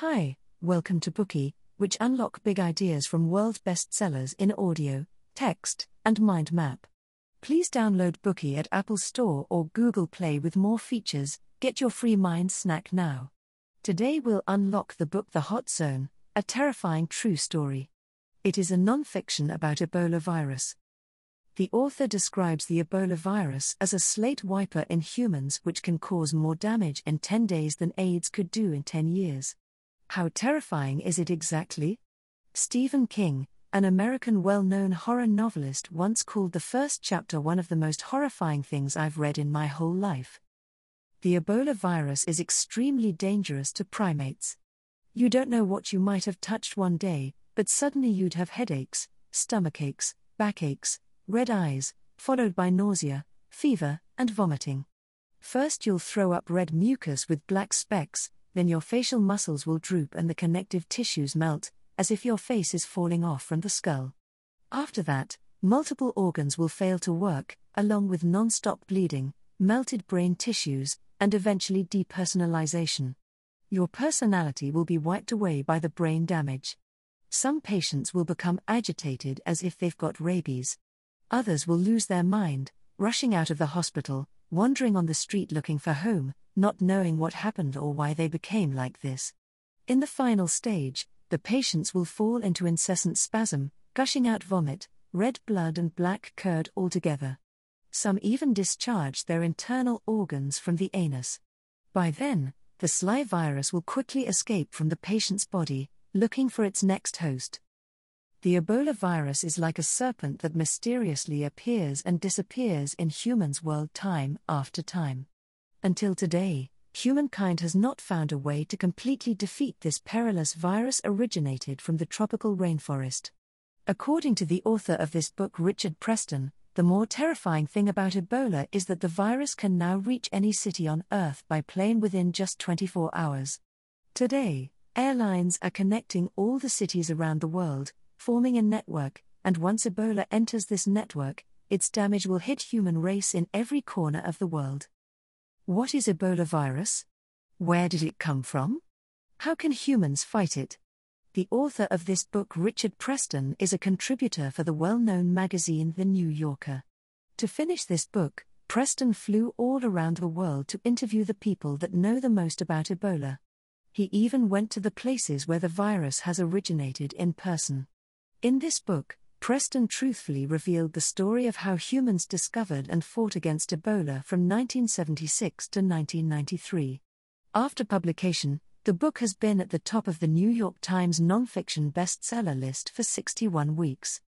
Hi, welcome to Bookey, which unlock big ideas from world bestsellers in audio, text, and mind map. Please download Bookey at Apple Store or Google Play with more features. Get your free mind snack now. Today we'll unlock the book The Hot Zone, a terrifying true story. It is a non-fiction about Ebola virus. The author describes the Ebola virus as a slate wiper in humans which can cause more damage in 10 days than AIDS could do in 10 years. How terrifying is it exactly? Stephen King, an American well known horror novelist, once called the first chapter one of the most horrifying things I've read in my whole life. The Ebola virus is extremely dangerous to primates. You don't know what you might have touched one day, but suddenly you'd have headaches, stomach stomachaches, backaches, red eyes, followed by nausea, fever, and vomiting. First, you'll throw up red mucus with black specks, then your facial muscles will droop and the connective tissues melt, as if your face is falling off from the skull. After that, multiple organs will fail to work, along with non stop bleeding, melted brain tissues, and eventually depersonalization. Your personality will be wiped away by the brain damage. Some patients will become agitated as if they've got rabies. Others will lose their mind, rushing out of the hospital, wandering on the street looking for home, not knowing what happened or why they became like this. In the final stage, the patients will fall into incessant spasm, gushing out vomit, red blood, and black curd altogether. Some even discharge their internal organs from the anus. By then, the sly virus will quickly escape from the patient's body, looking for its next host. The Ebola virus is like a serpent that mysteriously appears and disappears in humans' world time after time. Until today, humankind has not found a way to completely defeat this perilous virus originated from the tropical rainforest. According to the author of this book, Richard Preston, the more terrifying thing about Ebola is that the virus can now reach any city on Earth by plane within just 24 hours. Today, airlines are connecting all the cities around the world, forming a network, and once Ebola enters this network, its damage will hit human race in every corner of the world. What is Ebola virus? Where did it come from? How can humans fight it? The author of this book, Richard Preston, is a contributor for the well known magazine The New Yorker. To finish this book, Preston flew all around the world to interview the people that know the most about Ebola. He even went to the places where the virus has originated in person. In this book, Preston truthfully revealed the story of how humans discovered and fought against Ebola from 1976 to 1993. After publication, the book has been at the top of the New York Times nonfiction bestseller list for 61 weeks.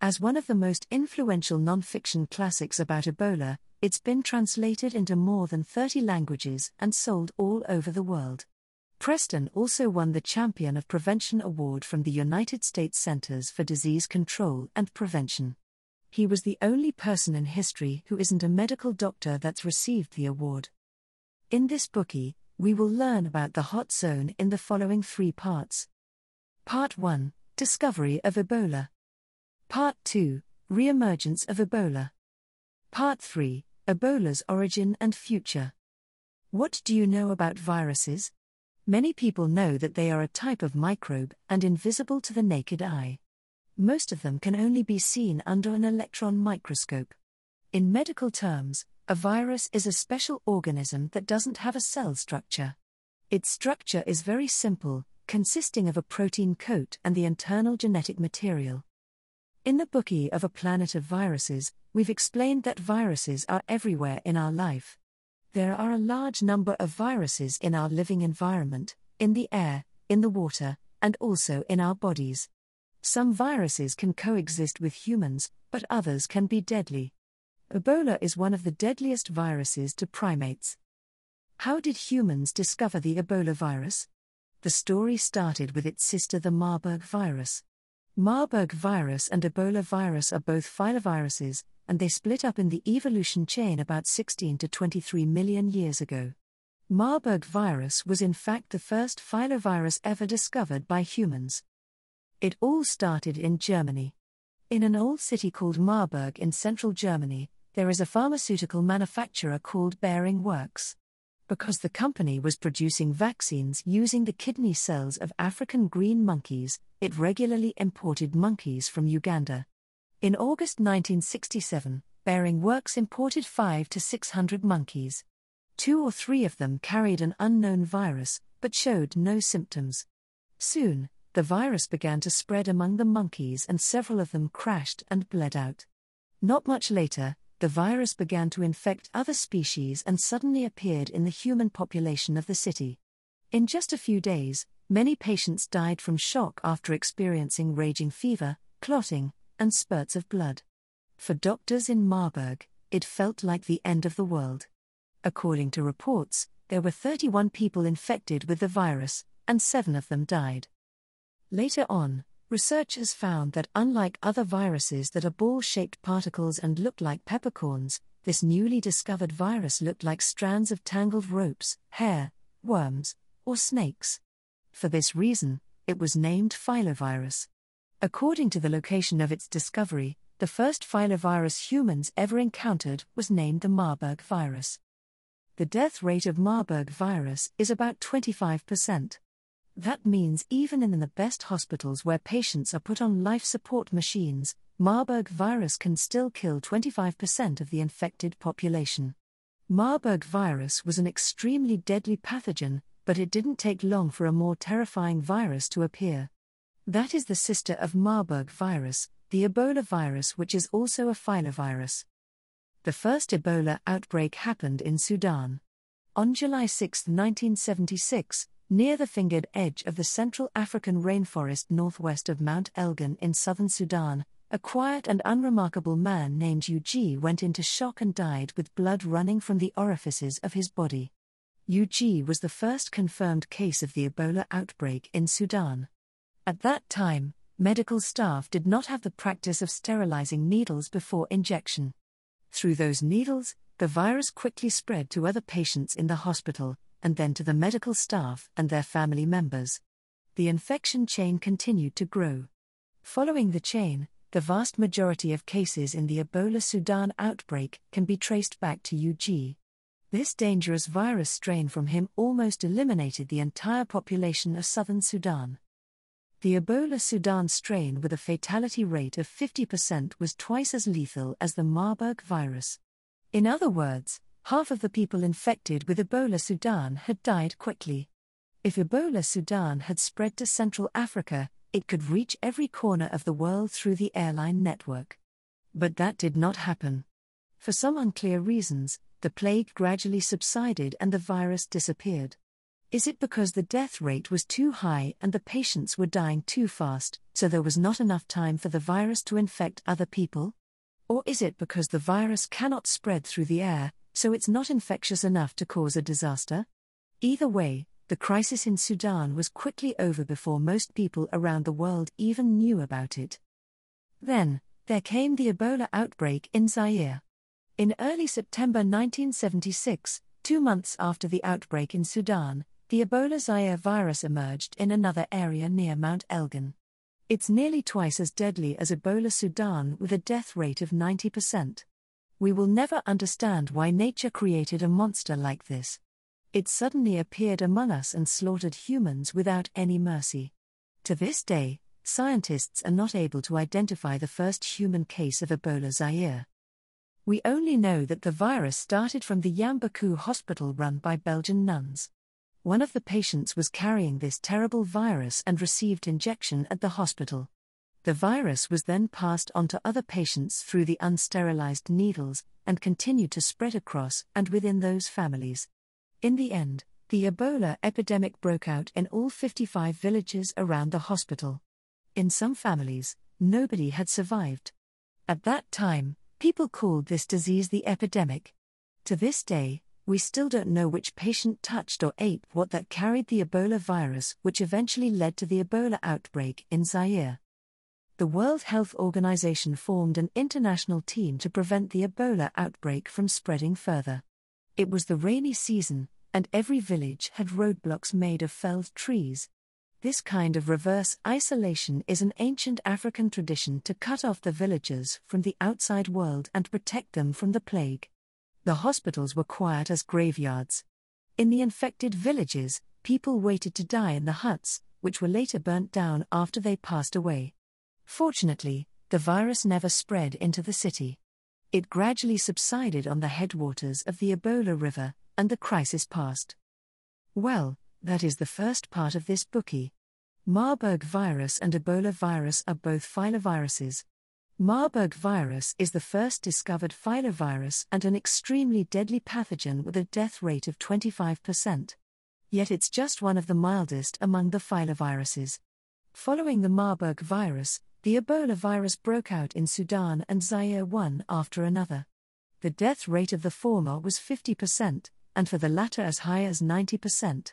As one of the most influential nonfiction classics about Ebola, it's been translated into more than 30 languages and sold all over the world. Preston also won the Champion of Prevention Award from the United States Centers for Disease Control and Prevention. He was the only person in history who isn't a medical doctor that's received the award. In this bookie, we will learn about the hot zone in the following three parts. Part 1 Discovery of Ebola. Part 2 Reemergence of Ebola. Part 3 Ebola's origin and future. What do you know about viruses? Many people know that they are a type of microbe and invisible to the naked eye. Most of them can only be seen under an electron microscope. In medical terms, a virus is a special organism that doesn't have a cell structure. Its structure is very simple, consisting of a protein coat and the internal genetic material. In the bookie of a Planet of Viruses, we've explained that viruses are everywhere in our life. There are a large number of viruses in our living environment, in the air, in the water, and also in our bodies. Some viruses can coexist with humans, but others can be deadly. Ebola is one of the deadliest viruses to primates. How did humans discover the Ebola virus? The story started with its sister, the Marburg virus. Marburg virus and Ebola virus are both filoviruses, and they split up in the evolution chain about 16 to 23 million years ago. Marburg virus was in fact the first filovirus ever discovered by humans. It all started in Germany. In an old city called Marburg in central Germany, there is a pharmaceutical manufacturer called Behring Works. Because the company was producing vaccines using the kidney cells of African green monkeys, it regularly imported monkeys from Uganda. In August 1967, Behring Works imported 5 to 600 monkeys. Two or three of them carried an unknown virus, but showed no symptoms. Soon, the virus began to spread among the monkeys and several of them crashed and bled out. Not much later, the virus began to infect other species and suddenly appeared in the human population of the city. In just a few days, many patients died from shock after experiencing raging fever, clotting, and spurts of blood. For doctors in Marburg, it felt like the end of the world. According to reports, there were 31 people infected with the virus, and seven of them died. Later on, researchers found that unlike other viruses that are ball shaped particles and look like peppercorns, this newly discovered virus looked like strands of tangled ropes, hair, worms, or snakes. For this reason, it was named filovirus. According to the location of its discovery, the first filovirus humans ever encountered was named the Marburg virus. The death rate of Marburg virus is about 25%. That means even in the best hospitals where patients are put on life support machines, Marburg virus can still kill 25% of the infected population. Marburg virus was an extremely deadly pathogen, but it didn't take long for a more terrifying virus to appear. That is the sister of Marburg virus, the Ebola virus, which is also a filovirus. The first Ebola outbreak happened in Sudan. On July 6, 1976, near the fingered edge of the Central African rainforest northwest of Mount Elgon in southern Sudan, a quiet and unremarkable man named Ug went into shock and died with blood running from the orifices of his body. Ug was the first confirmed case of the Ebola outbreak in Sudan. At that time, medical staff did not have the practice of sterilizing needles before injection. Through those needles, the virus quickly spread to other patients in the hospital, and then to the medical staff and their family members. The infection chain continued to grow. Following the chain, the vast majority of cases in the Ebola Sudan outbreak can be traced back to UG. This dangerous virus strain from him almost eliminated the entire population of southern Sudan. The Ebola Sudan strain with a fatality rate of 50% was twice as lethal as the Marburg virus. In other words, half of the people infected with Ebola Sudan had died quickly. If Ebola Sudan had spread to Central Africa, it could reach every corner of the world through the airline network. But that did not happen. For some unclear reasons, the plague gradually subsided and the virus disappeared. Is it because the death rate was too high and the patients were dying too fast, so there was not enough time for the virus to infect other people? Or is it because the virus cannot spread through the air, so it's not infectious enough to cause a disaster? Either way, the crisis in Sudan was quickly over before most people around the world even knew about it. Then, there came the Ebola outbreak in Zaire. In early September 1976, two months after the outbreak in Sudan, the Ebola Zaire virus emerged in another area near Mount Elgon. It's nearly twice as deadly as Ebola Sudan with a death rate of 90%. We will never understand why nature created a monster like this. It suddenly appeared among us and slaughtered humans without any mercy. To this day, scientists are not able to identify the first human case of Ebola Zaire. We only know that the virus started from the Yambuku hospital run by Belgian nuns. One of the patients was carrying this terrible virus and received injection at the hospital. The virus was then passed on to other patients through the unsterilized needles and continued to spread across and within those families. In the end, the Ebola epidemic broke out in all 55 villages around the hospital. In some families, nobody had survived. At that time, people called this disease the epidemic. To this day, we still don't know which patient touched or ate what that carried the Ebola virus, which eventually led to the Ebola outbreak in Zaire. The World Health Organization formed an international team to prevent the Ebola outbreak from spreading further. It was the rainy season, and every village had roadblocks made of felled trees. This kind of reverse isolation is an ancient African tradition to cut off the villagers from the outside world and protect them from the plague. The hospitals were quiet as graveyards. In the infected villages, people waited to die in the huts, which were later burnt down after they passed away. Fortunately, the virus never spread into the city. It gradually subsided on the headwaters of the Ebola River, and the crisis passed. Well, that is the first part of this bookie. Marburg virus and Ebola virus are both filoviruses. Marburg virus is the first discovered filovirus and an extremely deadly pathogen with a death rate of 25%. Yet it's just one of the mildest among the filoviruses. Following the Marburg virus, the Ebola virus broke out in Sudan and Zaire one after another. The death rate of the former was 50%, and for the latter as high as 90%.